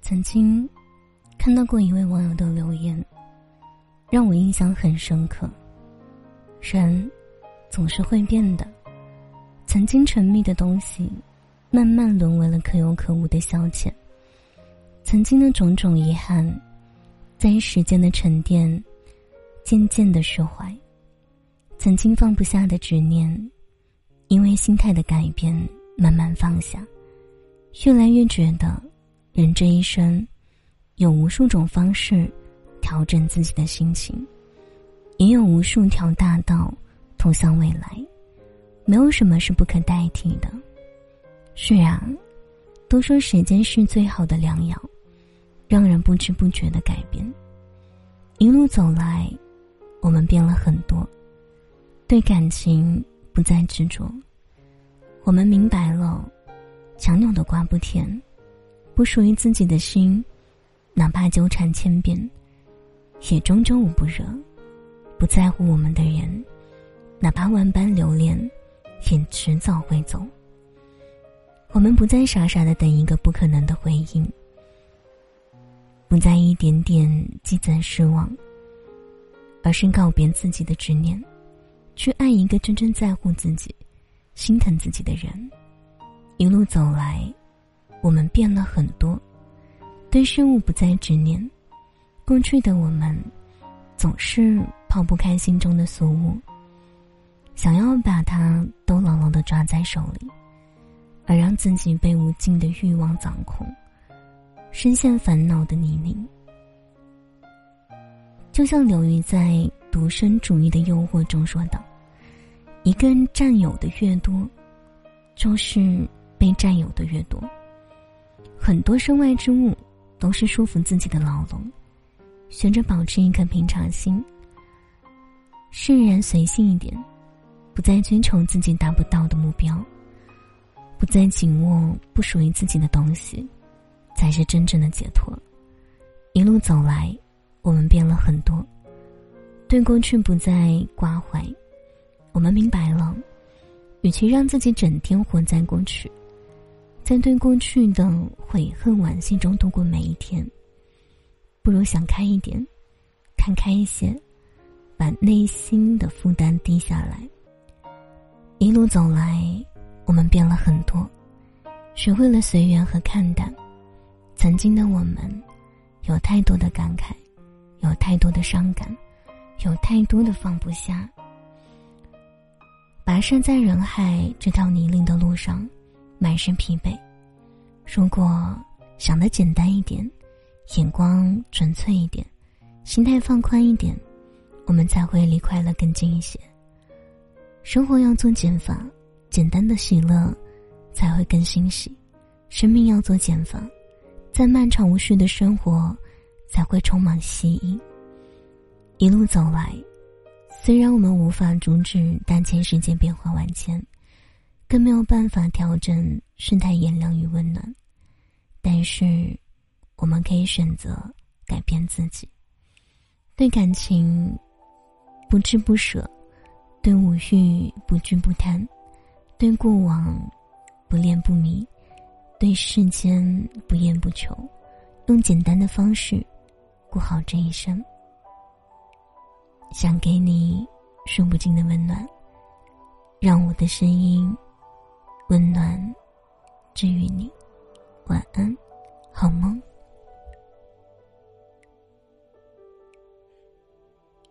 曾经看到过一位网友的留言，让我印象很深刻。人总是会变的，曾经沉迷的东西，慢慢沦为了可有可无的消遣。曾经的种种遗憾，在时间的沉淀，渐渐的释怀。曾经放不下的执念，因为心态的改变，慢慢放下。越来越觉得。人这一生，有无数种方式调整自己的心情，也有无数条大道通向未来，没有什么是不可代替的。是啊，都说时间是最好的良药，让人不知不觉的改变。一路走来，我们变了很多，对感情不再执着，我们明白了，强扭的瓜不甜。不属于自己的心，哪怕纠缠千遍，也终究捂不热；不在乎我们的人，哪怕万般留恋，也迟早会走。我们不再傻傻的等一个不可能的回应，不再一点点积攒失望，而是告别自己的执念，去爱一个真正在乎自己、心疼自己的人。一路走来。我们变了很多，对事物不再执念。过去的我们，总是抛不开心中的俗物，想要把它都牢牢的抓在手里，而让自己被无尽的欲望掌控，深陷烦恼的泥泞。就像刘瑜在《独身主义的诱惑》中说道：“一个人占有的越多，就是被占有的越多。”很多身外之物，都是束缚自己的牢笼。学着保持一颗平常心，释然随性一点，不再追求自己达不到的目标，不再紧握不属于自己的东西，才是真正的解脱。一路走来，我们变了很多，对过去不再挂怀。我们明白了，与其让自己整天活在过去。在对过去的悔恨惋惜中度过每一天，不如想开一点，看开一些，把内心的负担低下来。一路走来，我们变了很多，学会了随缘和看淡。曾经的我们，有太多的感慨，有太多的伤感，有太多的放不下。跋涉在人海这条泥泞的路上。满身疲惫。如果想的简单一点，眼光纯粹一点，心态放宽一点，我们才会离快乐更近一些。生活要做减法，简单的喜乐才会更欣喜；生命要做减法，在漫长无序的生活才会充满希冀。一路走来，虽然我们无法阻止当前世界变化万千。更没有办法调整世态炎凉与温暖，但是我们可以选择改变自己。对感情不执不舍，对无欲不惧不贪，对过往不恋不迷，对世间不厌不求，用简单的方式过好这一生。想给你数不尽的温暖，让我的声音。温暖，治愈你。晚安，好梦。